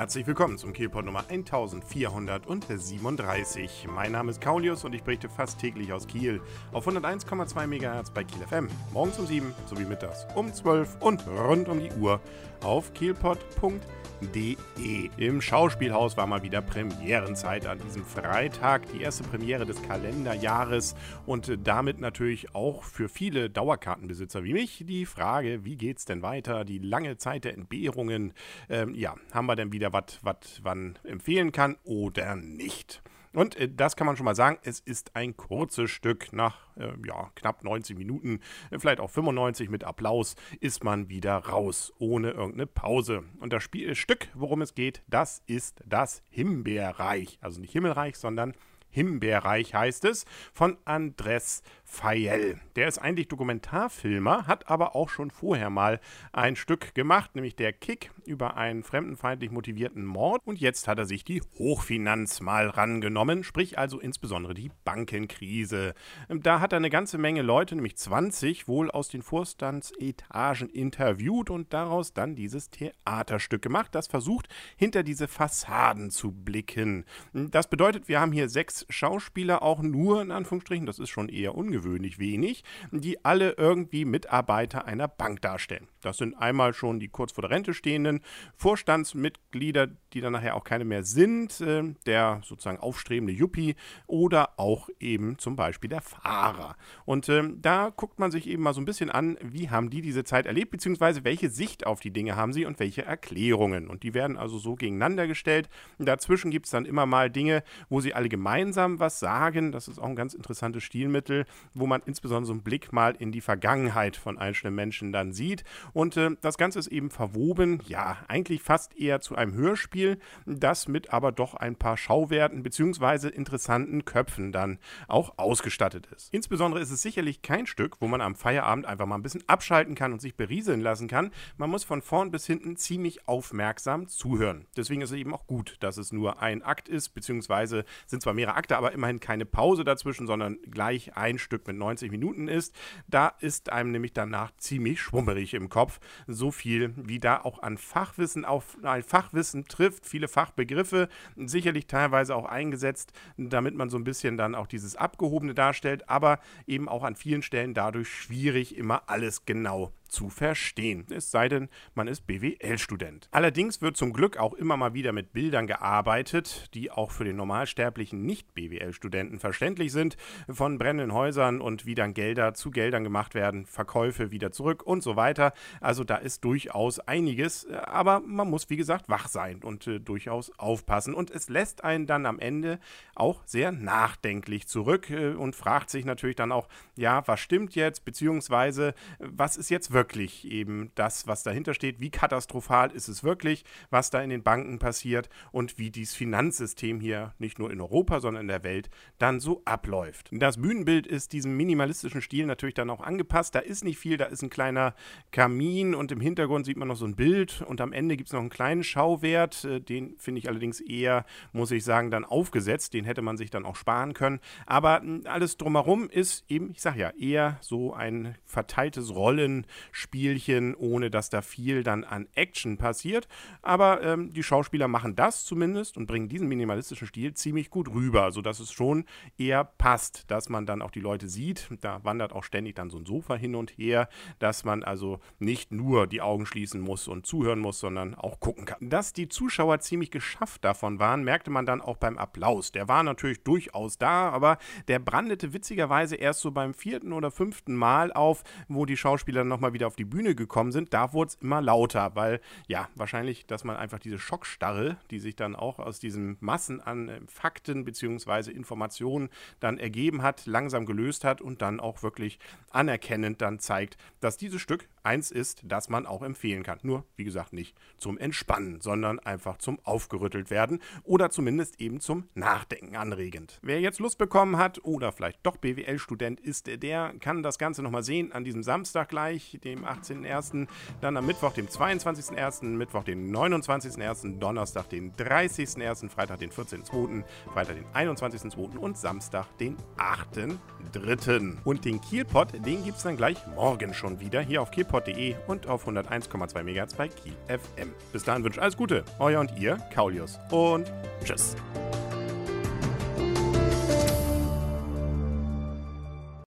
Herzlich willkommen zum Kielpot Nummer 1437. Mein Name ist Kaulius und ich berichte fast täglich aus Kiel auf 101,2 MHz bei Kiel FM. Morgens um 7 sowie mittags um 12 und rund um die Uhr auf kielpot.de. Im Schauspielhaus war mal wieder Premierenzeit an diesem Freitag, die erste Premiere des Kalenderjahres und damit natürlich auch für viele Dauerkartenbesitzer wie mich die Frage, wie geht's denn weiter? Die lange Zeit der Entbehrungen. Ähm, ja, haben wir denn wieder was, was man empfehlen kann oder nicht? Und äh, das kann man schon mal sagen, es ist ein kurzes Stück. Nach äh, ja, knapp 90 Minuten, äh, vielleicht auch 95 mit Applaus, ist man wieder raus, ohne irgendeine Pause. Und das Spiel, Stück, worum es geht, das ist das Himbeerreich. Also nicht Himmelreich, sondern Himbeerreich heißt es, von Andres Fayel. Der ist eigentlich Dokumentarfilmer, hat aber auch schon vorher mal ein Stück gemacht, nämlich der Kick über einen fremdenfeindlich motivierten Mord. Und jetzt hat er sich die Hochfinanz mal rangenommen, sprich also insbesondere die Bankenkrise. Da hat er eine ganze Menge Leute, nämlich 20, wohl aus den Vorstandsetagen interviewt und daraus dann dieses Theaterstück gemacht, das versucht, hinter diese Fassaden zu blicken. Das bedeutet, wir haben hier sechs Schauspieler auch nur, in Anführungsstrichen, das ist schon eher ungewöhnlich wenig, die alle irgendwie Mitarbeiter einer Bank darstellen. Das sind einmal schon die kurz vor der Rente stehenden Vorstandsmitglieder, die dann nachher auch keine mehr sind, äh, der sozusagen aufstrebende Yuppie oder auch eben zum Beispiel der Fahrer. Und äh, da guckt man sich eben mal so ein bisschen an, wie haben die diese Zeit erlebt, beziehungsweise welche Sicht auf die Dinge haben sie und welche Erklärungen. Und die werden also so gegeneinander gestellt. Dazwischen gibt es dann immer mal Dinge, wo sie alle gemeinsam gemeinsam was sagen. Das ist auch ein ganz interessantes Stilmittel, wo man insbesondere so einen Blick mal in die Vergangenheit von einzelnen Menschen dann sieht. Und äh, das Ganze ist eben verwoben, ja, eigentlich fast eher zu einem Hörspiel, das mit aber doch ein paar Schauwerten bzw. interessanten Köpfen dann auch ausgestattet ist. Insbesondere ist es sicherlich kein Stück, wo man am Feierabend einfach mal ein bisschen abschalten kann und sich berieseln lassen kann. Man muss von vorn bis hinten ziemlich aufmerksam zuhören. Deswegen ist es eben auch gut, dass es nur ein Akt ist, beziehungsweise sind zwar mehrere Akte, aber immerhin keine Pause dazwischen, sondern gleich ein Stück mit 90 Minuten ist. Da ist einem nämlich danach ziemlich schwummerig im Kopf. So viel, wie da auch an Fachwissen auf ein Fachwissen trifft, viele Fachbegriffe, sicherlich teilweise auch eingesetzt, damit man so ein bisschen dann auch dieses Abgehobene darstellt, aber eben auch an vielen Stellen dadurch schwierig, immer alles genau zu verstehen. Es sei denn, man ist BWL-Student. Allerdings wird zum Glück auch immer mal wieder mit Bildern gearbeitet, die auch für den normalsterblichen Nicht-BWL-Studenten verständlich sind, von brennenden Häusern und wie dann Gelder zu Geldern gemacht werden, Verkäufe wieder zurück und so weiter. Also da ist durchaus einiges, aber man muss wie gesagt wach sein und äh, durchaus aufpassen. Und es lässt einen dann am Ende auch sehr nachdenklich zurück äh, und fragt sich natürlich dann auch, ja, was stimmt jetzt, beziehungsweise was ist jetzt wirklich wirklich eben das, was dahinter steht. Wie katastrophal ist es wirklich, was da in den Banken passiert und wie dieses Finanzsystem hier nicht nur in Europa, sondern in der Welt dann so abläuft. Das Bühnenbild ist diesem minimalistischen Stil natürlich dann auch angepasst. Da ist nicht viel, da ist ein kleiner Kamin und im Hintergrund sieht man noch so ein Bild und am Ende gibt es noch einen kleinen Schauwert. Äh, den finde ich allerdings eher, muss ich sagen, dann aufgesetzt. Den hätte man sich dann auch sparen können. Aber hm, alles drumherum ist eben, ich sage ja, eher so ein verteiltes Rollen Spielchen, ohne dass da viel dann an Action passiert. Aber ähm, die Schauspieler machen das zumindest und bringen diesen minimalistischen Stil ziemlich gut rüber, sodass es schon eher passt, dass man dann auch die Leute sieht. Da wandert auch ständig dann so ein Sofa hin und her, dass man also nicht nur die Augen schließen muss und zuhören muss, sondern auch gucken kann. Dass die Zuschauer ziemlich geschafft davon waren, merkte man dann auch beim Applaus. Der war natürlich durchaus da, aber der brandete witzigerweise erst so beim vierten oder fünften Mal auf, wo die Schauspieler nochmal wieder wieder auf die Bühne gekommen sind, da wurde es immer lauter, weil ja, wahrscheinlich, dass man einfach diese Schockstarre, die sich dann auch aus diesen Massen an äh, Fakten bzw. Informationen dann ergeben hat, langsam gelöst hat und dann auch wirklich anerkennend dann zeigt, dass dieses Stück eins ist, das man auch empfehlen kann. Nur, wie gesagt, nicht zum Entspannen, sondern einfach zum Aufgerüttelt werden oder zumindest eben zum Nachdenken anregend. Wer jetzt Lust bekommen hat oder vielleicht doch BWL-Student ist, der kann das Ganze nochmal sehen an diesem Samstag gleich, den dem 18.01., dann am Mittwoch, dem 22.01., Mittwoch, den 29.01., Donnerstag, den 30.01., Freitag, den 14.02., Freitag, den 21.02. und Samstag, den 8.03. Und den Kielpot, den gibt es dann gleich morgen schon wieder hier auf kielpot.de und auf 101,2 MHz bei Kiel FM. Bis dahin wünsche ich alles Gute, euer und ihr, Kaulius und tschüss.